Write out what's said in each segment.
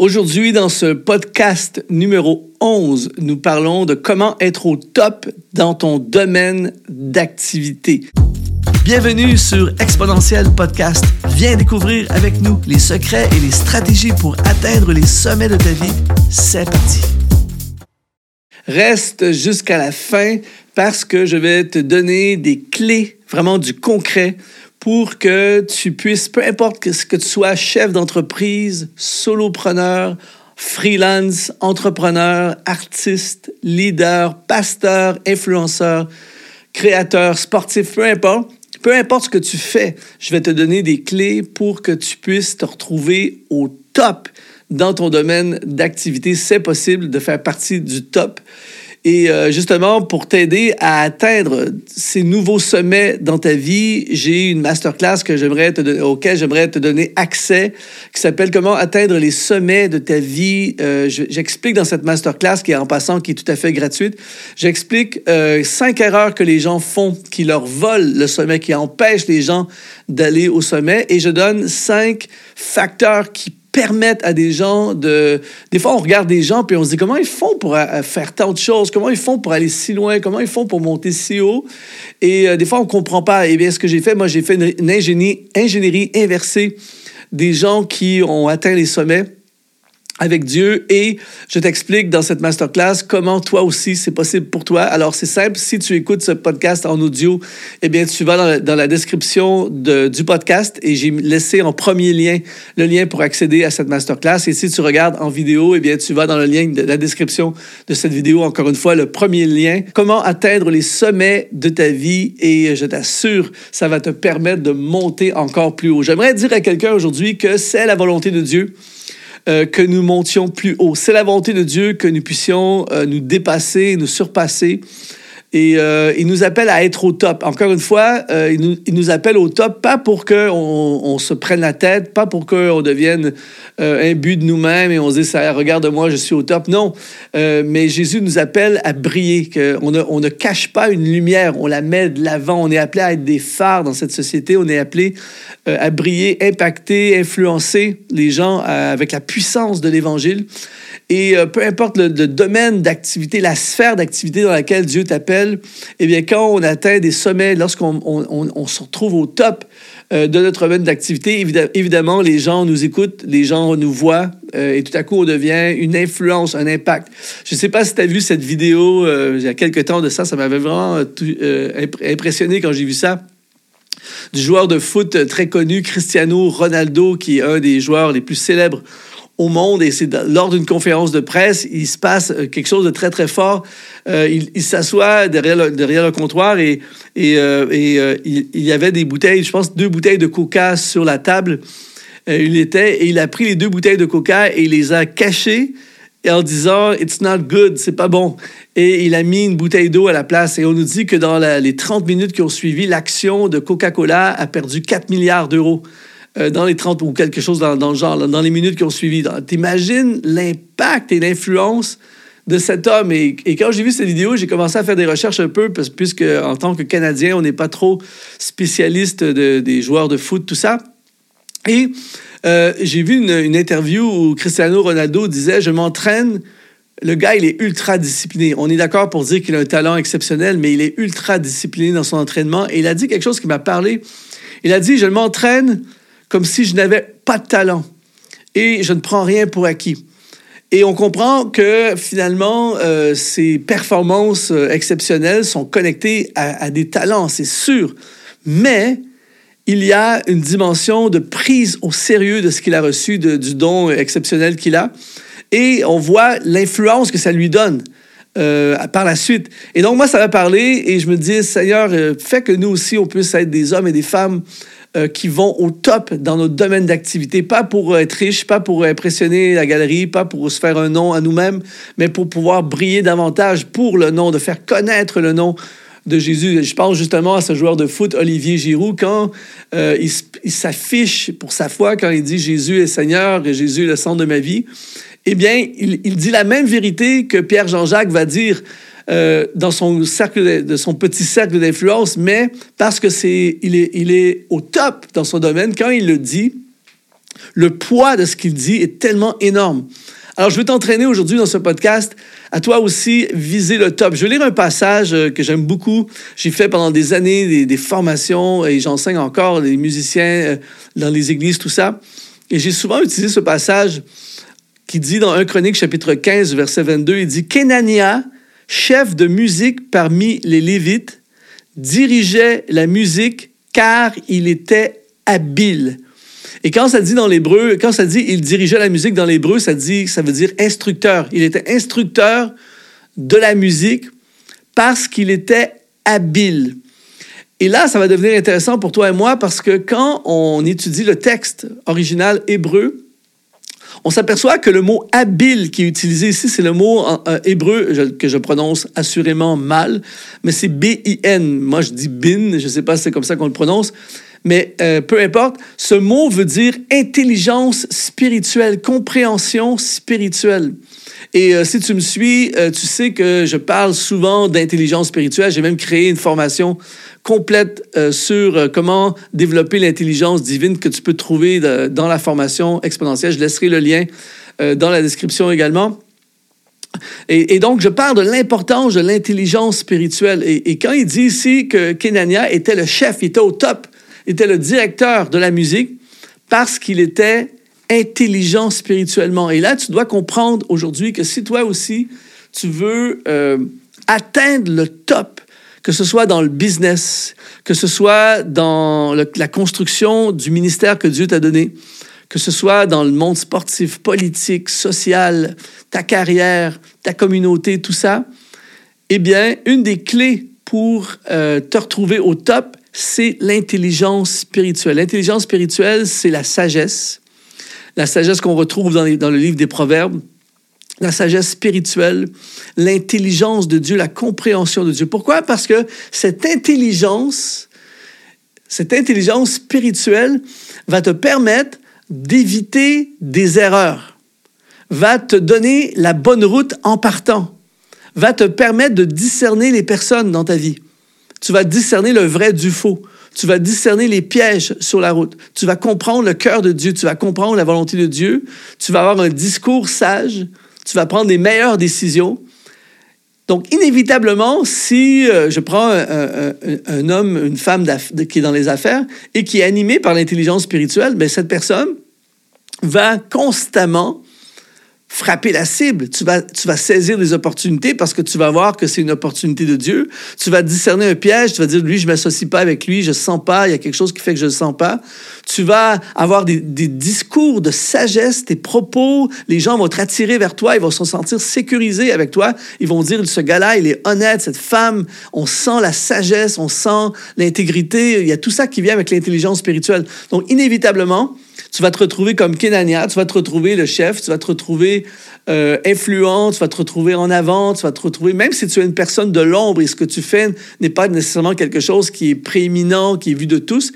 Aujourd'hui, dans ce podcast numéro 11, nous parlons de comment être au top dans ton domaine d'activité. Bienvenue sur Exponentiel Podcast. Viens découvrir avec nous les secrets et les stratégies pour atteindre les sommets de ta vie. C'est parti. Reste jusqu'à la fin parce que je vais te donner des clés, vraiment du concret pour que tu puisses, peu importe ce que tu sois, chef d'entreprise, solopreneur, freelance, entrepreneur, artiste, leader, pasteur, influenceur, créateur, sportif, peu importe, peu importe ce que tu fais, je vais te donner des clés pour que tu puisses te retrouver au top dans ton domaine d'activité. C'est possible de faire partie du top. Et euh, justement, pour t'aider à atteindre ces nouveaux sommets dans ta vie, j'ai une masterclass que j'aimerais te auquel j'aimerais te donner accès, qui s'appelle Comment atteindre les sommets de ta vie. Euh, j'explique dans cette masterclass, qui est en passant, qui est tout à fait gratuite, j'explique euh, cinq erreurs que les gens font, qui leur volent le sommet, qui empêchent les gens d'aller au sommet, et je donne cinq facteurs qui permettent à des gens de... Des fois, on regarde des gens, puis on se dit comment ils font pour euh, faire tant de choses, comment ils font pour aller si loin, comment ils font pour monter si haut? Et euh, des fois, on ne comprend pas. Et eh bien, ce que j'ai fait, moi, j'ai fait une, ingénierie inversée des gens qui ont atteint les sommets avec Dieu et je t'explique dans cette masterclass comment toi aussi c'est possible pour toi. Alors c'est simple, si tu écoutes ce podcast en audio, eh bien tu vas dans la, description du podcast et j'ai laissé en premier lien le lien pour accéder à cette masterclass. Et si tu regardes en vidéo, eh bien tu vas dans le lien de la description de cette vidéo. Encore une fois le premier lien, comment atteindre les sommets de ta vie? Et je t'assure, ça va te permettre de monter encore plus haut. J'aimerais dire à quelqu'un aujourd'hui que c'est la volonté de Dieu euh, que nous montions plus haut. C'est la volonté de Dieu que nous puissions euh, nous dépasser, nous surpasser et euh, il nous appelle à être au top. Encore une fois, euh, il, nous, appelle au top, pas pour qu'on on se prenne la tête, pas pour qu'on devienne euh, but de nous-mêmes et on se dise, regarde-moi, je suis au top. Non, euh, mais Jésus nous appelle à briller, qu'on ne, on ne cache pas une lumière, on la met de l'avant. On est appelé à être des phares dans cette société, on est appelé euh, à briller, impacter, influencer les gens avec la puissance de l'Évangile. Et euh, peu importe le, domaine d'activité, la sphère d'activité dans laquelle Dieu t'appelle, eh bien, quand on atteint des sommets, lorsqu'on on, se retrouve au top euh, de notre domaine d'activité, évidemment, les gens nous écoutent, les gens nous voient, euh, et tout à coup, on devient une influence, un impact. Je ne sais pas si tu as vu cette vidéo il y a quelques temps de ça, ça m'avait vraiment impressionné quand j'ai vu ça du joueur de foot très connu, Cristiano Ronaldo, qui est un des joueurs les plus célèbres au monde et c'est lors d'une conférence de presse, il se passe euh, quelque chose de très, très fort. Euh, il, s'assoit derrière le, comptoir et, euh, il, y avait des bouteilles, je pense deux bouteilles de coca sur la table. il était et il a pris les deux bouteilles de coca et il les a cachées en disant It's not good, c'est pas bon. Et il a mis une bouteille d'eau à la place. Et on nous dit que dans les 30 minutes qui ont suivi, l'action de Coca-Cola a perdu 4 milliards d'euros. Euh, dans les 30 ou quelque chose dans, le genre, dans les minutes qui ont suivi. T'imagines l'impact et l'influence de cet homme. Et, quand j'ai vu cette vidéo, j'ai commencé à faire des recherches un peu, parce, puisque en tant que Canadien, on n'est pas trop spécialiste des joueurs de foot, tout ça. Et euh, j'ai vu une, interview où Cristiano Ronaldo disait, je m'entraîne. Le gars, il est ultra discipliné. On est d'accord pour dire qu'il a un talent exceptionnel, mais il est ultra discipliné dans son entraînement. Et il a dit quelque chose qui m'a parlé. Il a dit, je m'entraîne comme si je n'avais pas de talent et je ne prends rien pour acquis. Et on comprend que finalement, euh, ces performances euh, exceptionnelles sont connectées à, des talents, c'est sûr. Mais il y a une dimension de prise au sérieux de ce qu'il a reçu, du don exceptionnel qu'il a. Et on voit l'influence que ça lui donne. Euh, par la suite. Et donc, moi, ça m'a parlé et je me dis, Seigneur, fais que nous aussi, on puisse être des hommes et des femmes euh, qui vont au top dans notre domaine d'activité, pas pour être riche, pas pour impressionner la galerie, pas pour se faire un nom à nous-mêmes, mais pour pouvoir briller davantage pour le nom, de faire connaître le nom de Jésus. Je pense justement à ce joueur de foot, Olivier Giroud, quand euh, il, s'affiche pour sa foi, quand il dit Jésus est Seigneur et Jésus est le centre de ma vie, eh bien, il, dit la même vérité que Pierre Jean-Jacques va dire euh, dans son cercle de, son petit cercle d'influence, mais parce que c'est il est, il est au top dans son domaine quand il le dit. Le poids de ce qu'il dit est tellement énorme. Alors, je veux t'entraîner aujourd'hui dans ce podcast à toi aussi viser le top. Je vais lire un passage euh, que j'aime beaucoup. J'ai fait pendant des années des, formations et j'enseigne encore les musiciens euh, dans les églises, tout ça. Et j'ai souvent utilisé ce passage qui dit dans 1 Chronique chapitre 15, verset 22, il dit Kenania, chef de musique parmi les Lévites, dirigeait la musique car il était habile. Et quand ça dit dans l'hébreu, quand ça dit il dirigeait la musique dans l'hébreu, ça dit ça veut dire instructeur. Il était instructeur de la musique parce qu'il était habile. Et là, ça va devenir intéressant pour toi et moi parce que quand on étudie le texte original hébreu, on s'aperçoit que le mot habile qui est utilisé ici, c'est le mot euh, hébreu que je prononce assurément mal, mais c'est B-I-N. Moi, je dis bin, je ne sais pas si c'est comme ça qu'on le prononce mais euh, peu importe, ce mot veut dire intelligence spirituelle, compréhension spirituelle. Et euh, si tu me suis, euh, tu sais que je parle souvent d'intelligence spirituelle. J'ai même créé une formation complète sur comment développer l'intelligence divine que tu peux trouver dans la formation exponentielle. Je laisserai le lien dans la description également. Et, donc, je parle de l'importance de l'intelligence spirituelle. Et, et, quand il dit ici que Kenania était le chef, il était au top était le directeur de la musique parce qu'il était intelligent spirituellement. Et là, tu dois comprendre aujourd'hui que si toi aussi, tu veux euh, atteindre le top, que ce soit dans le business, que ce soit dans la construction du ministère que Dieu t'a donné, que ce soit dans le monde sportif, politique, social, ta carrière, ta communauté, tout ça, eh bien, une des clés pour euh, te retrouver au top, c'est l'intelligence spirituelle. L'intelligence spirituelle, c'est la sagesse. La sagesse qu'on retrouve dans, le livre des Proverbes. La sagesse spirituelle, l'intelligence de Dieu, la compréhension de Dieu. Pourquoi? Parce que cette intelligence, cette intelligence spirituelle va te permettre d'éviter des erreurs, va te donner la bonne route en partant, va te permettre de discerner les personnes dans ta vie. Tu vas discerner le vrai du faux. Tu vas discerner les pièges sur la route. Tu vas comprendre le cœur de Dieu. Tu vas comprendre la volonté de Dieu. Tu vas avoir un discours sage. Tu vas prendre les meilleures décisions. Donc, inévitablement, si euh, je prends un, homme, une femme qui est dans les affaires et qui est animé par l'intelligence spirituelle, bien, cette personne va constamment frapper la cible. Tu vas, tu vas saisir des opportunités parce que tu vas voir que c'est une opportunité de Dieu. Tu vas discerner un piège. Tu vas dire, lui, je ne m'associe pas avec lui, je ne sens pas, il y a quelque chose qui fait que je ne sens pas. Tu vas avoir des, discours de sagesse, tes propos. Les gens vont être attirés vers toi, ils vont se sentir sécurisés avec toi. Ils vont dire, ce gars-là, il est honnête, cette femme, on sent la sagesse, on sent l'intégrité. Il y a tout ça qui vient avec l'intelligence spirituelle. Donc, inévitablement, tu vas te retrouver comme Kenania, tu vas te retrouver le chef, tu vas te retrouver euh, influent, tu vas te retrouver en avant, tu vas te retrouver, même si tu es une personne de l'ombre et ce que tu fais n'est pas nécessairement quelque chose qui est prééminent, qui est vu de tous,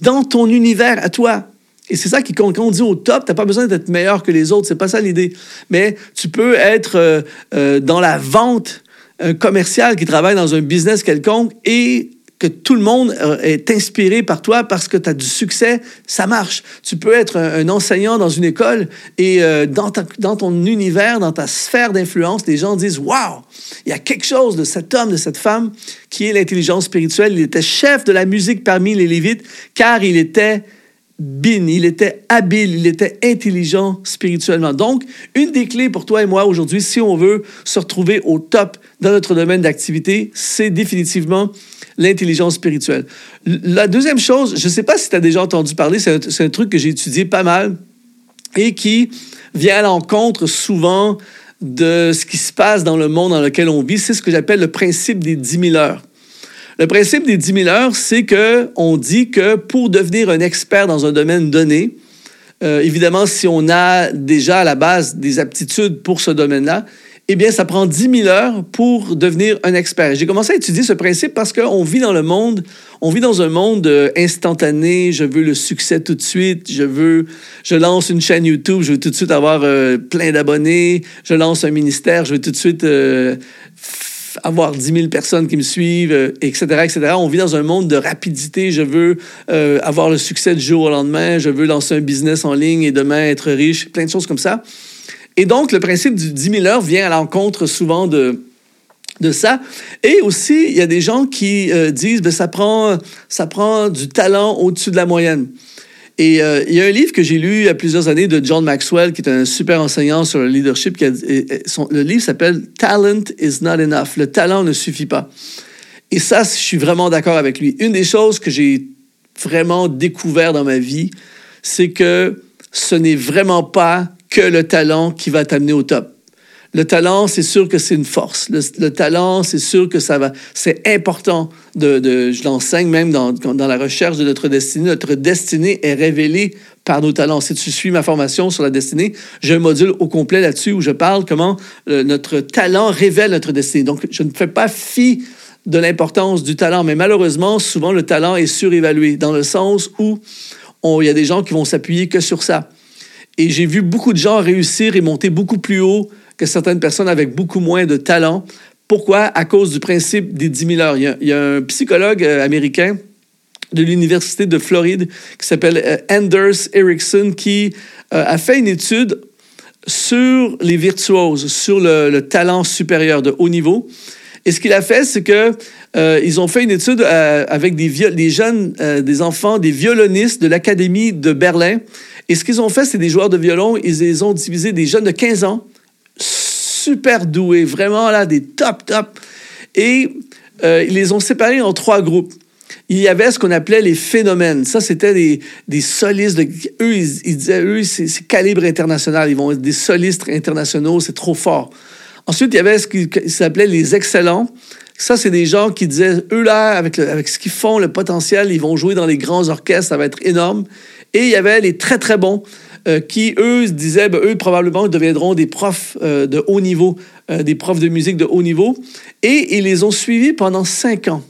dans ton univers à toi. Et c'est ça qui. Quand on dit au top, tu n'as pas besoin d'être meilleur que les autres, c'est pas ça l'idée. Mais tu peux être euh, euh, dans la vente, un commercial qui travaille dans un business quelconque et que tout le monde euh, est inspiré par toi parce que tu as du succès, ça marche. Tu peux être un, enseignant dans une école et euh, dans, dans, ton univers, dans ta sphère d'influence, les gens disent Waouh, il y a quelque chose de cet homme, de cette femme qui est l'intelligence spirituelle. Il était chef de la musique parmi les Lévites car il était bin, il était habile, il était intelligent spirituellement. Donc, une des clés pour toi et moi aujourd'hui, si on veut se retrouver au top dans notre domaine d'activité, c'est définitivement l'intelligence spirituelle. La deuxième chose, je ne sais pas si tu as déjà entendu parler, c'est un, truc que j'ai étudié pas mal et qui vient à l'encontre souvent de ce qui se passe dans le monde dans lequel on vit. C'est ce que j'appelle le principe des 10 000 heures. Le principe des 10 000 heures, c'est qu'on dit que pour devenir un expert dans un domaine donné, euh, évidemment, si on a déjà à la base des aptitudes pour ce domaine-là, eh bien, ça prend 10 000 heures pour devenir un expert. J'ai commencé à étudier ce principe parce qu'on vit dans le monde, on vit dans un monde euh, instantané. Je veux le succès tout de suite. Je veux, je lance une chaîne YouTube, je veux tout de suite avoir euh, plein d'abonnés. Je lance un ministère, je veux tout de suite avoir 10 000 personnes qui me suivent, etc., etc. On vit dans un monde de rapidité. Je veux avoir le succès du jour au lendemain. Je veux lancer un business en ligne et demain être riche. Plein de choses comme ça. Et donc, le principe du 10 000 heures vient à l'encontre souvent de, de ça. Et aussi, il y a des gens qui disent, ben, ça, prend, ça prend du talent au-dessus de la moyenne. Et euh, il y a un livre que j'ai lu il y a plusieurs années de John Maxwell, qui est un super enseignant sur le leadership. Qui le livre s'appelle Talent is not enough. Le talent ne suffit pas. Et ça, je suis vraiment d'accord avec lui. Une des choses que j'ai vraiment découvert dans ma vie, c'est que ce n'est vraiment pas que le talent qui va t'amener au top. Le talent, c'est sûr que c'est une force. Le, talent, c'est sûr que ça va. C'est important de. je l'enseigne même dans, dans la recherche de notre destinée. Notre destinée est révélée par nos talents. Si tu suis ma formation sur la destinée, j'ai un module au complet là-dessus où je parle comment euh, notre talent révèle notre destinée. Donc, je ne fais pas fi de l'importance du talent, mais malheureusement, souvent, le talent est surévalué dans le sens où il y a des gens qui vont s'appuyer que sur ça. Et j'ai vu beaucoup de gens réussir et monter beaucoup plus haut que certaines personnes avec beaucoup moins de talent. Pourquoi? À cause du principe des 10 000 heures. Il y a, un psychologue euh, américain de l'Université de Floride qui s'appelle euh, Anders Ericsson qui euh, a fait une étude sur les virtuoses, sur le, talent supérieur de haut niveau. Et ce qu'il a fait, c'est que ils ont fait une étude avec des, jeunes, des enfants, des violonistes de l'Académie de Berlin. Et ce qu'ils ont fait, c'est des joueurs de violon. Ils les ont divisés des jeunes de 15 ans super doués, vraiment là, des top, top. Et euh, ils les ont séparés en trois groupes. Il y avait ce qu'on appelait les phénomènes. Ça, c'était des, des solistes. eux, ils, disaient, eux, c'est calibre international. Ils vont être des solistes internationaux, c'est trop fort. Ensuite, il y avait ce qui s'appelait les excellents. Ça, c'est des gens qui disaient, eux, là, avec, avec ce qu'ils font, le potentiel, ils vont jouer dans les grands orchestres, ça va être énorme. Et il y avait les très, très bons. Euh, qui, eux, disaient, ben, eux, probablement, deviendront des profs euh, de haut niveau, euh, des profs de musique de haut niveau. Et ils les ont suivis pendant cinq ans.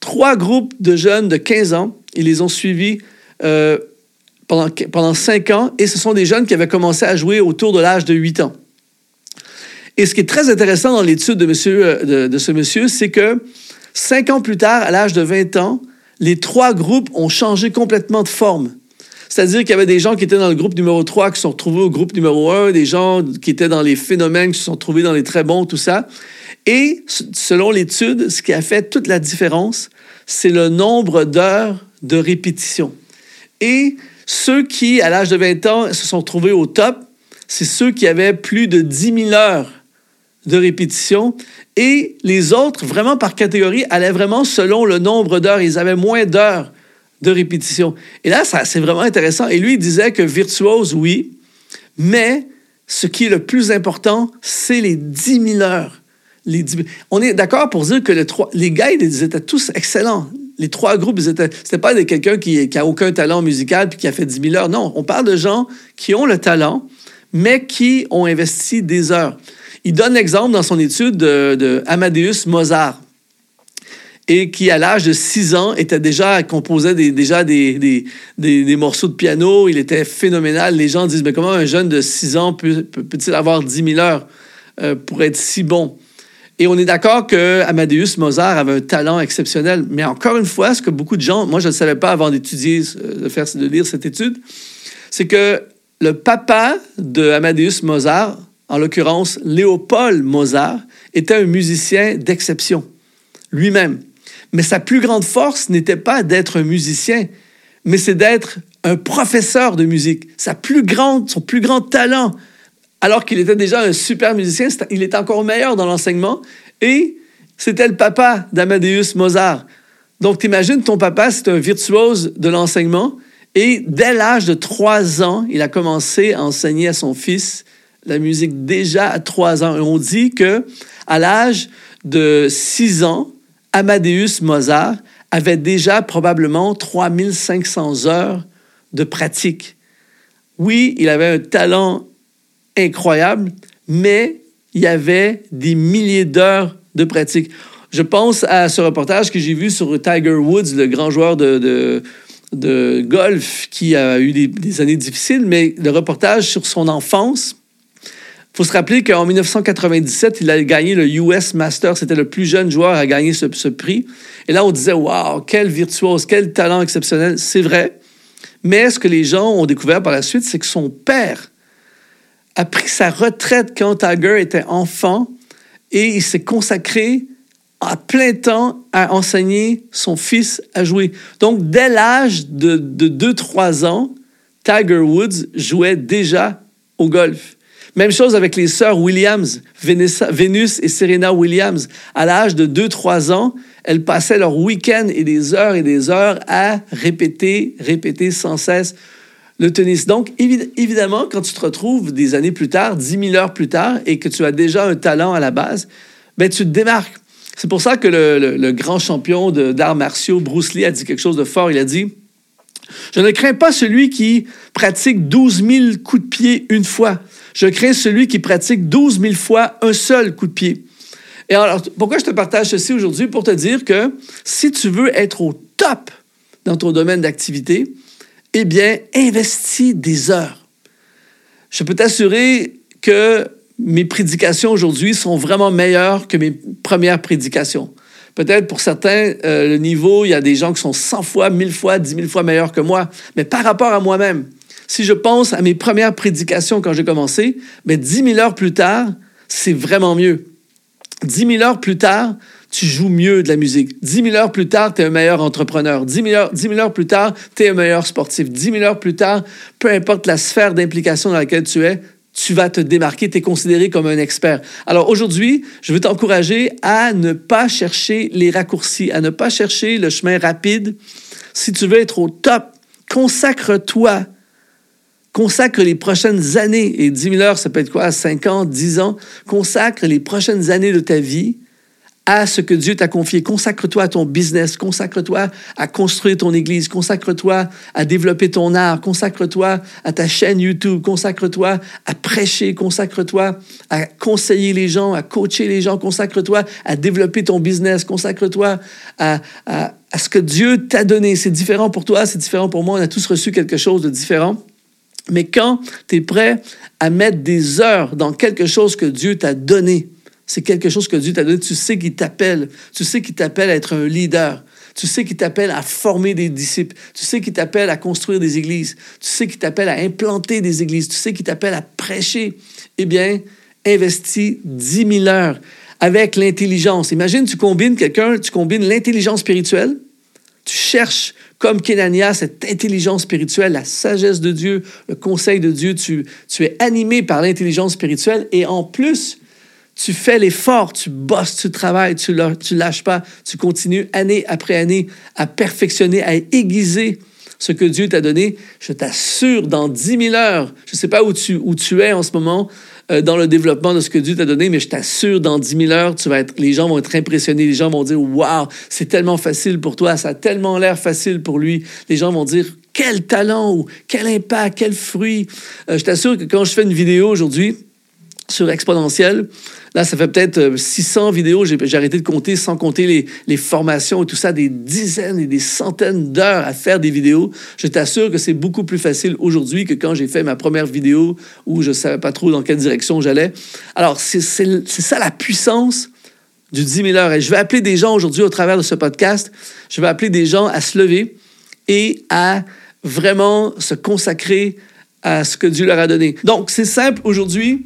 Trois groupes de jeunes de 15 ans, ils les ont suivis pendant, pendant cinq ans. Et ce sont des jeunes qui avaient commencé à jouer autour de l'âge de 8 ans. Et ce qui est très intéressant dans l'étude de, monsieur, de, de ce monsieur, c'est que cinq ans plus tard, à l'âge de 20 ans, les trois groupes ont changé complètement de forme. C'est-à-dire qu'il y avait des gens qui étaient dans le groupe numéro 3 qui sont retrouvés au groupe numéro 1, des gens qui étaient dans les phénomènes qui se sont trouvés dans les très bons, tout ça. Et selon l'étude, ce qui a fait toute la différence, c'est le nombre d'heures de répétition. Et ceux qui, à l'âge de 20 ans, se sont trouvés au top, c'est ceux qui avaient plus de 10 000 heures de répétition. Et les autres, vraiment par catégorie, allaient vraiment selon le nombre d'heures. Ils avaient moins d'heures de répétition. Et là, c'est vraiment intéressant. Et lui, il disait que virtuose, oui, mais ce qui est le plus important, c'est les 10 000 heures. Les On est d'accord pour dire que les, gars, ils étaient tous excellents. Les trois groupes, ils étaient. C'était pas quelqu'un qui, qui a aucun talent musical puis qui a fait 10 000 heures. Non, on parle de gens qui ont le talent, mais qui ont investi des heures. Il donne l'exemple dans son étude de, de Amadeus Mozart et qui, à l'âge de 6 ans, était déjà composait des, déjà des, des, des, morceaux de piano. Il était phénoménal. Les gens disent, mais comment un jeune de 6 ans peut, peut-il avoir 10 000 heures euh, pour être si bon? Et on est d'accord que Amadeus Mozart avait un talent exceptionnel. Mais encore une fois, ce que beaucoup de gens, moi je ne savais pas avant d'étudier, euh, de, faire, de lire cette étude, c'est que le papa de Amadeus Mozart, en l'occurrence Léopold Mozart, était un musicien d'exception lui-même. Mais sa plus grande force n'était pas d'être un musicien, mais c'est d'être un professeur de musique. Sa plus son plus grand talent, alors qu'il était déjà un super musicien, il était encore meilleur dans l'enseignement. Et c'était le papa d'Amadeus Mozart. Donc, t'imagines, ton papa, c'est un virtuose de l'enseignement. Et dès l'âge de trois ans, il a commencé à enseigner à son fils la musique déjà à trois ans. On dit que à l'âge de six ans, Amadeus Mozart avait déjà probablement 3500 heures de pratique. Oui, il avait un talent incroyable, mais il y avait des milliers d'heures de pratique. Je pense à ce reportage que j'ai vu sur Tiger Woods, le grand joueur de, de, golf qui a eu des, des, années difficiles, mais le reportage sur son enfance faut se rappeler qu'en 1997, il a gagné le US Master. C'était le plus jeune joueur à gagner ce, prix. Et là, on disait, waouh, quel virtuose, quel talent exceptionnel. C'est vrai. Mais ce que les gens ont découvert par la suite, c'est que son père a pris sa retraite quand Tiger était enfant et il s'est consacré à plein temps à enseigner son fils à jouer. Donc, dès l'âge de 2-3 ans, Tiger Woods jouait déjà au golf. Même chose avec les sœurs Williams, Venus et Serena Williams. À l'âge de 2-3 ans, elles passaient leur week-end et des heures et des heures à répéter, répéter sans cesse le tennis. Donc, évidemment, quand tu te retrouves des années plus tard, 10 000 heures plus tard, et que tu as déjà un talent à la base, ben, tu te démarques. C'est pour ça que le, grand champion d'arts martiaux, Bruce Lee, a dit quelque chose de fort. Il a dit Je ne crains pas celui qui pratique 12 000 coups de pied une fois. Je crains celui qui pratique 12 000 fois un seul coup de pied. Et alors, pourquoi je te partage ceci aujourd'hui? Pour te dire que si tu veux être au top dans ton domaine d'activité, eh bien, investis des heures. Je peux t'assurer que mes prédications aujourd'hui sont vraiment meilleures que mes premières prédications. Peut-être pour certains, euh, le niveau, il y a des gens qui sont 100 fois, 1000 fois, 10 000 fois meilleurs que moi. Mais par rapport à moi-même, si je pense à mes premières prédications quand j'ai commencé, mais 10 000 heures plus tard, c'est vraiment mieux. 10 000 heures plus tard, tu joues mieux de la musique. 10 000 heures plus tard, tu es un meilleur entrepreneur. 10 000 heures, 10 000 heures plus tard, tu es un meilleur sportif. 10 000 heures plus tard, peu importe la sphère d'implication dans laquelle tu es, tu vas te démarquer, tu es considéré comme un expert. Alors aujourd'hui, je veux t'encourager à ne pas chercher les raccourcis, à ne pas chercher le chemin rapide. Si tu veux être au top, consacre-toi Consacre les prochaines années, et 10 000 heures, ça peut être quoi, 5 ans, 10 ans, consacre les prochaines années de ta vie à ce que Dieu t'a confié. Consacre-toi à ton business, consacre-toi à construire ton église, consacre-toi à développer ton art, consacre-toi à ta chaîne YouTube, consacre-toi à prêcher, consacre-toi à conseiller les gens, à coacher les gens, consacre-toi à développer ton business, consacre-toi à, à, à ce que Dieu t'a donné. C'est différent pour toi, c'est différent pour moi, on a tous reçu quelque chose de différent. Mais quand tu es prêt à mettre des heures dans quelque chose que Dieu t'a donné, c'est quelque chose que Dieu t'a donné, tu sais qu'il t'appelle, tu sais qu'il t'appelle à être un leader, tu sais qu'il t'appelle à former des disciples, tu sais qu'il t'appelle à construire des églises, tu sais qu'il t'appelle à implanter des églises, tu sais qu'il t'appelle à prêcher, eh bien, investis 10 000 heures avec l'intelligence. Imagine, tu combines quelqu'un, tu combines l'intelligence spirituelle, tu cherches comme Kenania, cette intelligence spirituelle, la sagesse de Dieu, le conseil de Dieu, tu, tu es animé par l'intelligence spirituelle et en plus, tu fais l'effort, tu bosses, tu travailles, tu ne lâches pas, tu continues année après année à perfectionner, à aiguiser ce que Dieu t'a donné. Je t'assure, dans 10 000 heures, je ne sais pas où tu, où tu es en ce moment, euh, dans le développement de ce que Dieu t'a donné, mais je t'assure, dans 10 000 heures, tu vas être, les gens vont être impressionnés, les gens vont dire Waouh, c'est tellement facile pour toi, ça a tellement l'air facile pour lui. Les gens vont dire Quel talent quel impact, quel fruit. Euh, je t'assure que quand je fais une vidéo aujourd'hui, sur Exponentiel. Là, ça fait peut-être 600 euh, vidéos. J'ai arrêté de compter sans compter les, les, formations et tout ça, des dizaines et des centaines d'heures à faire des vidéos. Je t'assure que c'est beaucoup plus facile aujourd'hui que quand j'ai fait ma première vidéo où je ne savais pas trop dans quelle direction j'allais. Alors, c'est ça la puissance du 10 000 heures. Et je vais appeler des gens aujourd'hui au travers de ce podcast. Je vais appeler des gens à se lever et à vraiment se consacrer à ce que Dieu leur a donné. Donc, c'est simple aujourd'hui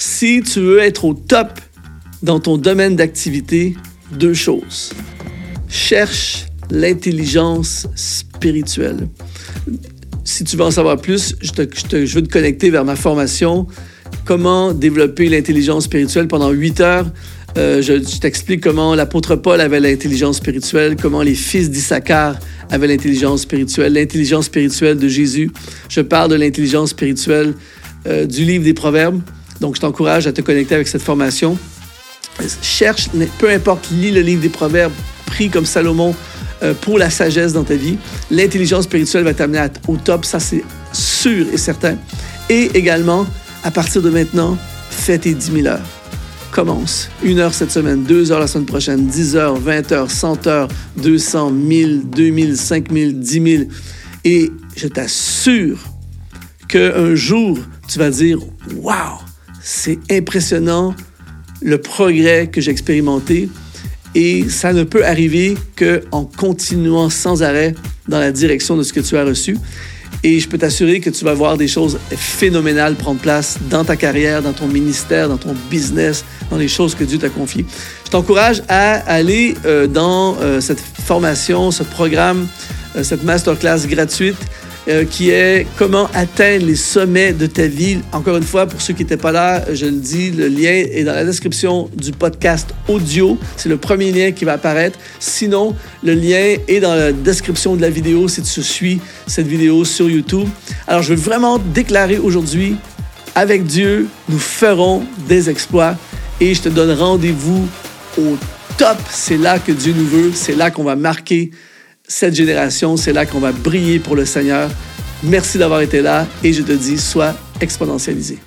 si tu veux être au top dans ton domaine d'activité, deux choses. Cherche l'intelligence spirituelle. Si tu veux en savoir plus, je, je, veux te connecter vers ma formation Comment développer l'intelligence spirituelle pendant huit heures. Euh, je, je t'explique comment l'apôtre Paul avait l'intelligence spirituelle, comment les fils d'Issachar avaient l'intelligence spirituelle, l'intelligence spirituelle de Jésus. Je parle de l'intelligence spirituelle euh, du livre des Proverbes. Donc, je t'encourage à te connecter avec cette formation. Cherche, peu importe, lis le livre des Proverbes, prie comme Salomon euh, pour la sagesse dans ta vie. L'intelligence spirituelle va t'amener au top, ça c'est sûr et certain. Et également, à partir de maintenant, fais tes 10 000 heures. Commence. Une heure cette semaine, deux heures la semaine prochaine, 10 heures, 20 heures, 100 heures, 200, 1000, 2000, 5000, 10 000. Et je t'assure qu'un jour, tu vas dire Waouh, c'est impressionnant le progrès que j'ai expérimenté et ça ne peut arriver qu'en continuant sans arrêt dans la direction de ce que tu as reçu. Et je peux t'assurer que tu vas voir des choses phénoménales prendre place dans ta carrière, dans ton ministère, dans ton business, dans les choses que Dieu t'a confiées. Je t'encourage à aller euh, dans euh, cette formation, ce programme, euh, cette masterclass gratuite euh, qui est comment atteindre les sommets de ta vie. Encore une fois, pour ceux qui n'étaient pas là, je le dis, le lien est dans la description du podcast audio. C'est le premier lien qui va apparaître. Sinon, le lien est dans la description de la vidéo si tu suis cette vidéo sur YouTube. Alors, je veux vraiment déclarer aujourd'hui, avec Dieu, nous ferons des exploits et je te donne rendez-vous au top. C'est là que Dieu nous veut. C'est là qu'on va marquer cette génération. C'est là qu'on va briller pour le Seigneur. Merci d'avoir été là et je te dis, sois exponentialisé.